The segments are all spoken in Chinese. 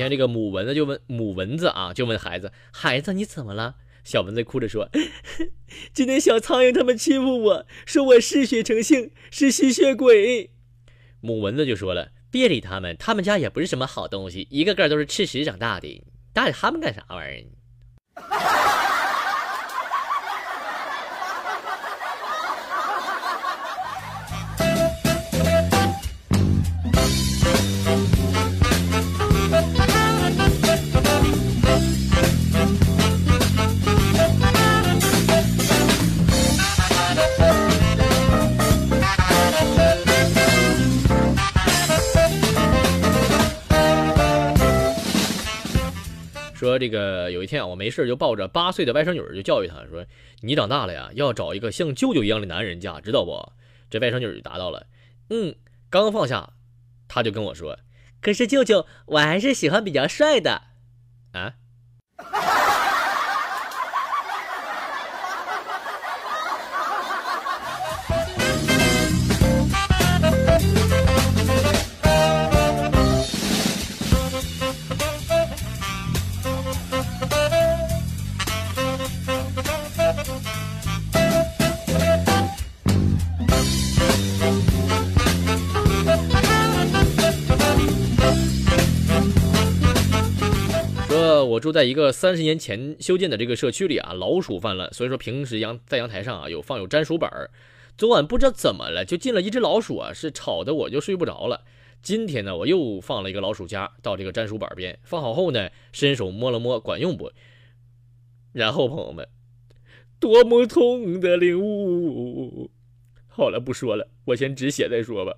说有一天，这个母蚊子就问母蚊子啊，就问孩子：“孩子，你怎么了？”小蚊子哭着说：“ 今天小苍蝇他们欺负我，说我嗜血成性，是吸血鬼。”母蚊子就说了：“别理他们，他们家也不是什么好东西，一个个都是吃屎长大的，搭理他们干啥玩意儿？”说这个有一天啊，我没事就抱着八岁的外甥女就教育她说：“你长大了呀，要找一个像舅舅一样的男人嫁，知道不？”这外甥女就答到了：“嗯。”刚放下，他就跟我说：“可是舅舅，我还是喜欢比较帅的。”啊？住在一个三十年前修建的这个社区里啊，老鼠泛滥，所以说平时阳在阳台上啊有放有粘鼠板儿。昨晚不知道怎么了，就进了一只老鼠啊，是吵得我就睡不着了。今天呢，我又放了一个老鼠夹到这个粘鼠板边，放好后呢，伸手摸了摸，管用不？然后朋友们，多么痛的领悟！好了，不说了，我先止血再说吧。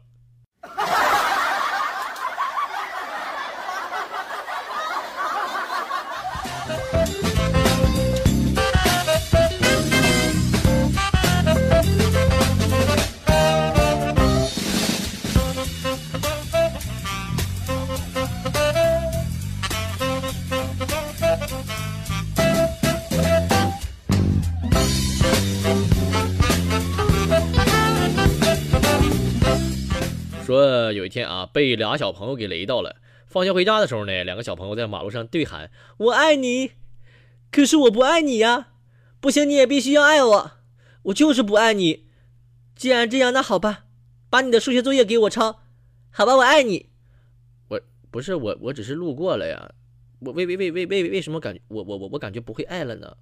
说有一天啊，被俩小朋友给雷到了。放学回家的时候呢，两个小朋友在马路上对喊：“我爱你。”可是我不爱你呀！不行，你也必须要爱我。我就是不爱你。既然这样，那好吧，把你的数学作业给我抄。好吧，我爱你。我不是我，我只是路过了呀。我为为为为为为什么感觉我我我我感觉不会爱了呢？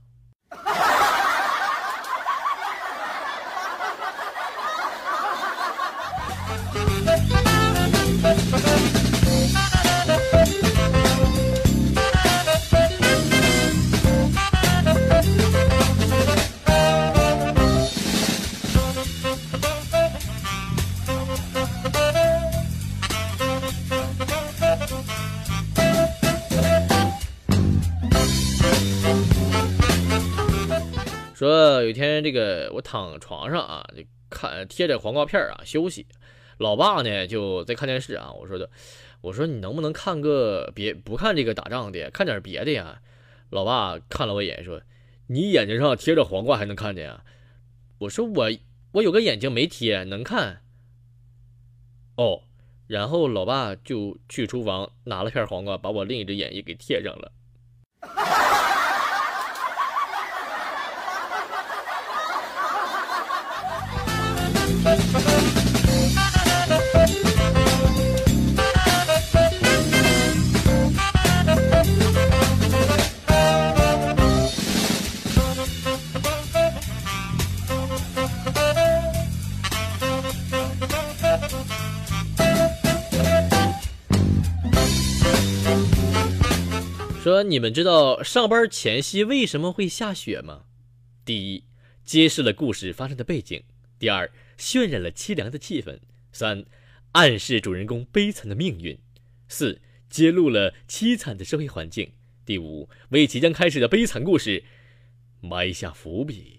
一天这个我躺床上啊，就看贴着黄瓜片啊休息，老爸呢就在看电视啊。我说的，我说你能不能看个别不看这个打仗的，看点别的呀？老爸看了我一眼说：“你眼睛上贴着黄瓜还能看见啊？”我说：“我我有个眼睛没贴，能看。”哦，然后老爸就去厨房拿了片黄瓜，把我另一只眼也给贴上了。说你们知道上班前夕为什么会下雪吗？第一，揭示了故事发生的背景；第二，渲染了凄凉的气氛；三，暗示主人公悲惨的命运；四，揭露了凄惨的社会环境；第五，为即将开始的悲惨故事埋下伏笔。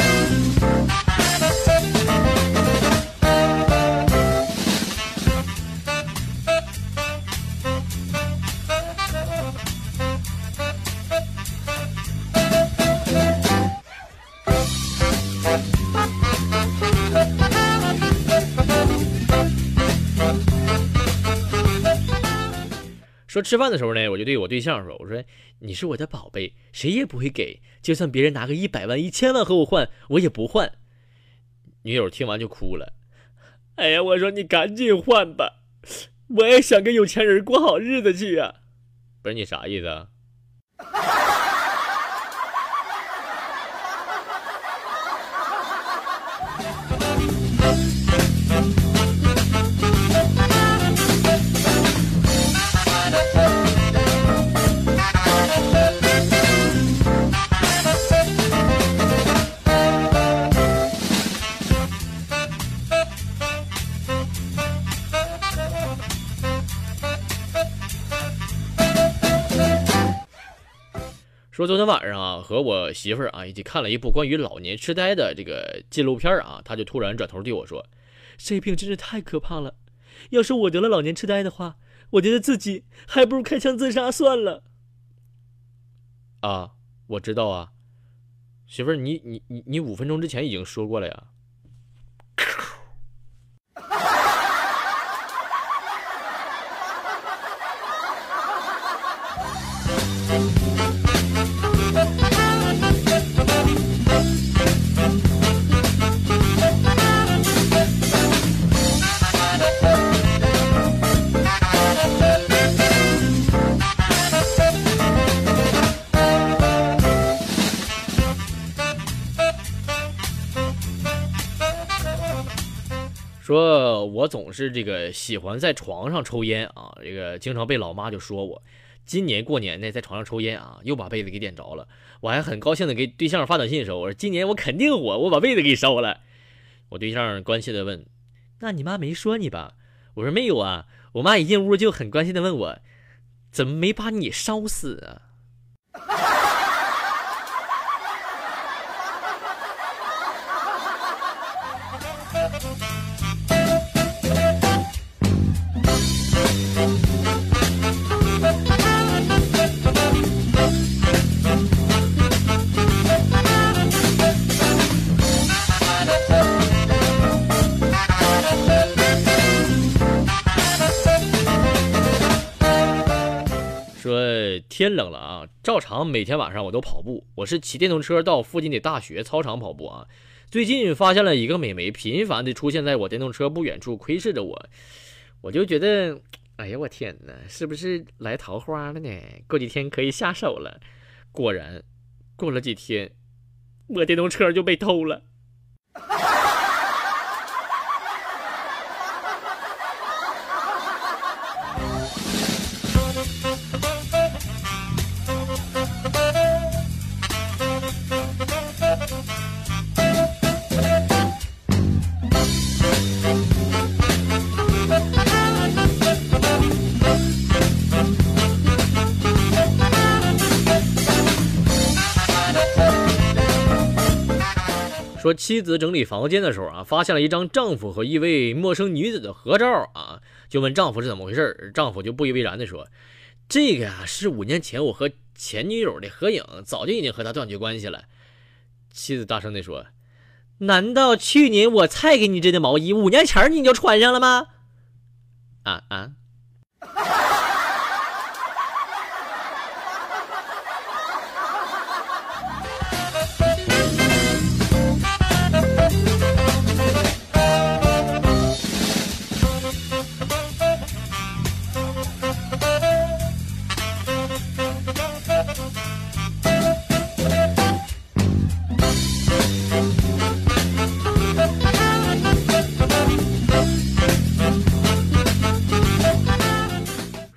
说吃饭的时候呢，我就对我对象说：“我说你是我的宝贝，谁也不会给，就算别人拿个一百万、一千万和我换，我也不换。”女友听完就哭了。哎呀，我说你赶紧换吧，我也想跟有钱人过好日子去呀。不是你啥意思啊？说昨天晚上啊，和我媳妇儿啊一起看了一部关于老年痴呆的这个纪录片啊，她就突然转头对我说：“这病真是太可怕了，要是我得了老年痴呆的话，我觉得自己还不如开枪自杀算了。”啊，我知道啊，媳妇儿，你你你你五分钟之前已经说过了呀。说我总是这个喜欢在床上抽烟啊，这个经常被老妈就说我。今年过年呢，在床上抽烟啊，又把被子给点着了。我还很高兴的给对象发短信的时候，我说今年我肯定火，我把被子给烧了。我对象关切的问：“那你妈没说你吧？”我说没有啊，我妈一进屋就很关心的问我：“怎么没把你烧死啊？”天冷了啊，照常每天晚上我都跑步。我是骑电动车到附近的大学操场跑步啊。最近发现了一个美眉频繁的出现在我电动车不远处，窥视着我，我就觉得，哎呀，我天哪，是不是来桃花了呢？过几天可以下手了。果然，过了几天，我电动车就被偷了。说妻子整理房间的时候啊，发现了一张丈夫和一位陌生女子的合照啊，就问丈夫是怎么回事丈夫就不以为然的说：“这个呀是五年前我和前女友的合影，早就已经和她断绝关系了。”妻子大声的说：“难道去年我菜给你织的毛衣，五年前你就穿上了吗？”啊啊！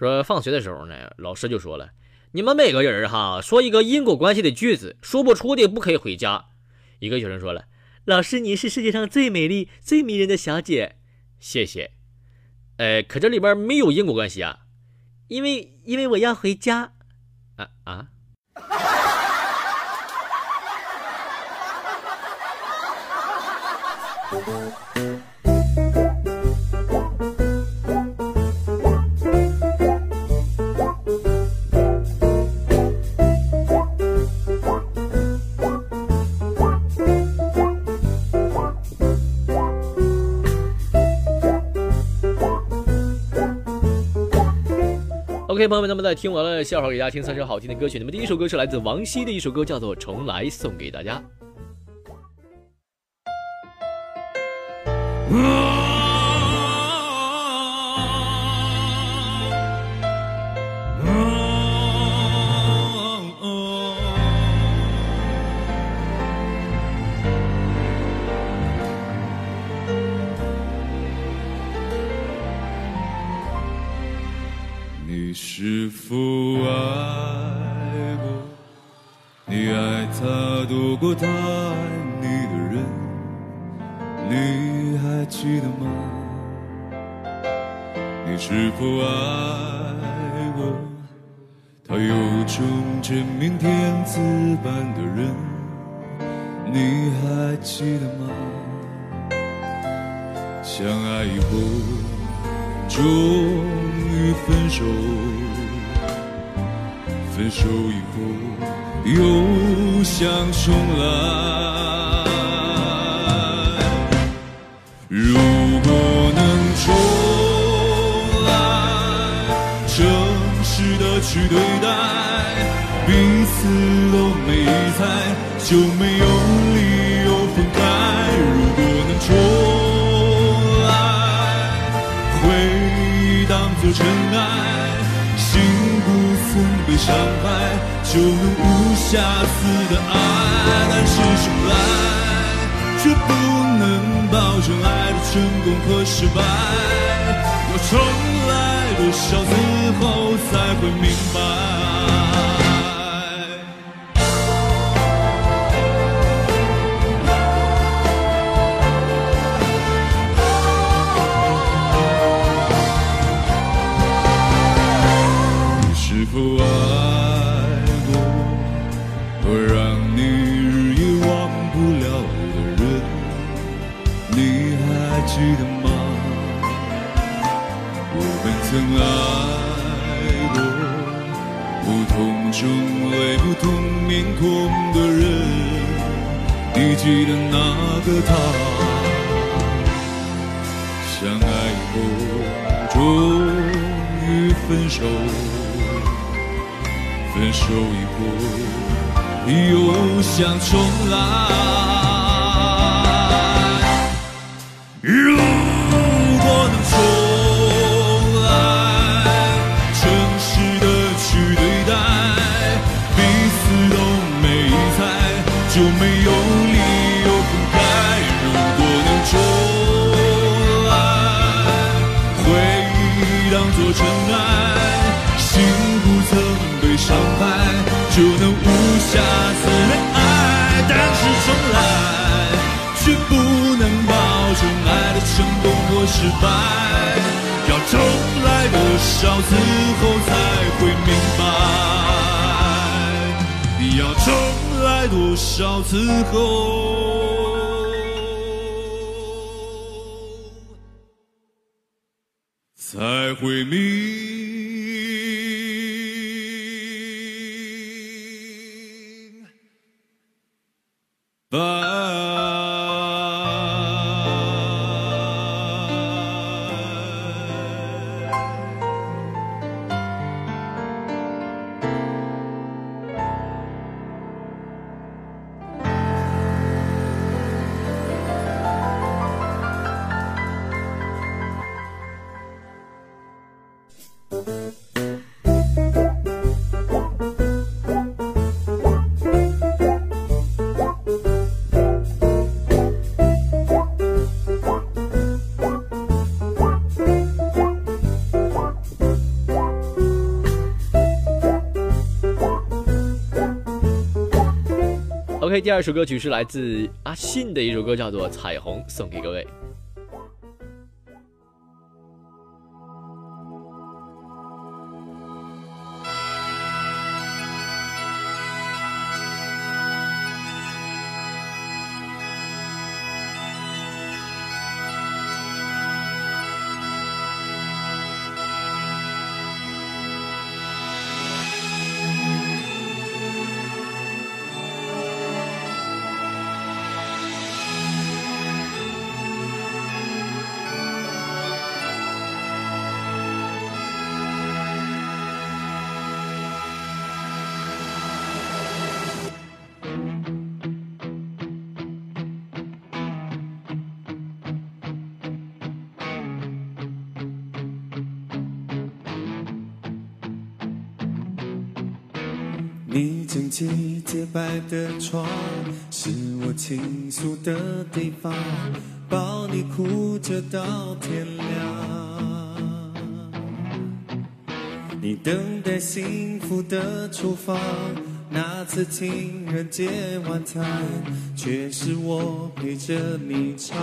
说放学的时候呢，老师就说了：“你们每个人哈，说一个因果关系的句子，说不出的不可以回家。”一个学生说了：“老师，你是世界上最美丽、最迷人的小姐。”谢谢。呃，可这里边没有因果关系啊，因为因为我要回家。啊啊。OK，朋友们，那么在听完了笑话给大家听三首好听的歌曲，那么第一首歌是来自王晰的一首歌，叫做《重来》，送给大家。想重来。如果能重来，诚实的去对待，彼此都没猜，就没有理由分开。如果能重来，回忆当作尘埃，心不曾被伤害，就能无瑕疵的爱。但是重来，却不能保证爱的成功和失败。要重来多少次后才会明白？你是个他？相爱以后，终于分手。分手以后，又想重来。失败。要重来多少次后才会明白？要重来多少次后？才会明第二首歌曲是来自阿信的一首歌，叫做《彩虹》，送给各位。整齐洁白的床是我倾诉的地方，抱你哭着到天亮。你等待幸福的厨房，那次情人节晚餐，却是我陪着你唱。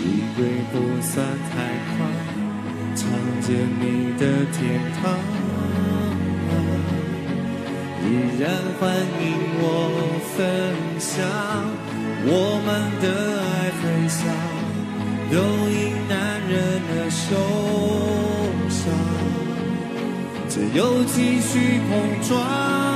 衣柜不算太宽，藏着你的天堂，依然欢迎我分享我们的爱分享，都因男人的受伤，只有继续碰撞。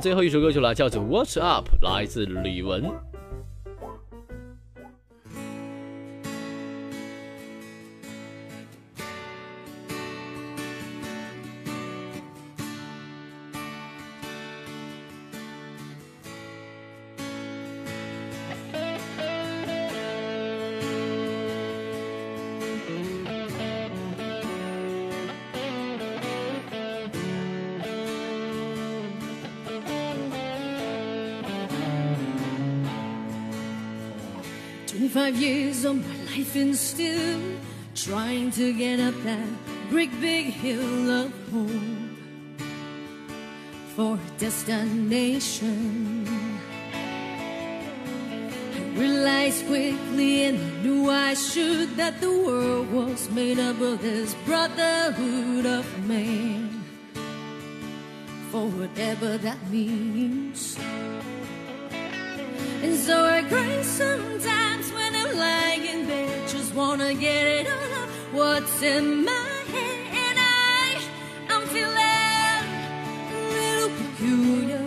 最后一首歌曲了，叫做《What's Up》，来自李玟。Twenty-five years of my life and still trying to get up that great big hill of hope for a destination. I realized quickly, and I knew I should, that the world was made up of this brotherhood of man. For whatever that means. And so I cry sometimes wanna get it all out what's in my head. And I, I'm feeling a little peculiar.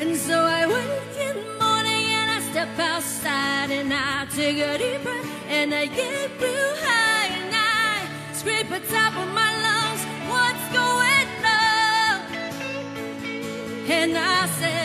And so I wake in the morning and I step outside and I take a deep breath and I get real high and I scrape the top of my lungs. What's going on? And I said,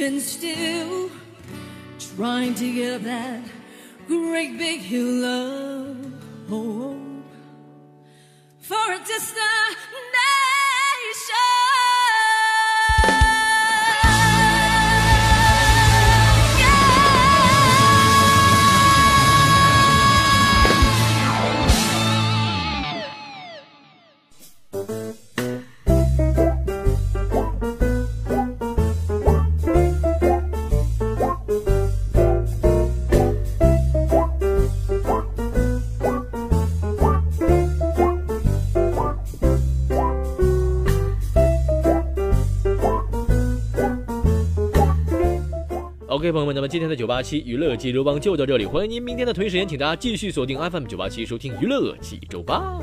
Even still, trying to get up that great big hill of oh, hope. Oh. For a distant 朋友们，那么今天的九八七娱乐济州帮就到这里，欢迎您明天的同一时间，请大家继续锁定 FM 九八七收听娱乐济州帮。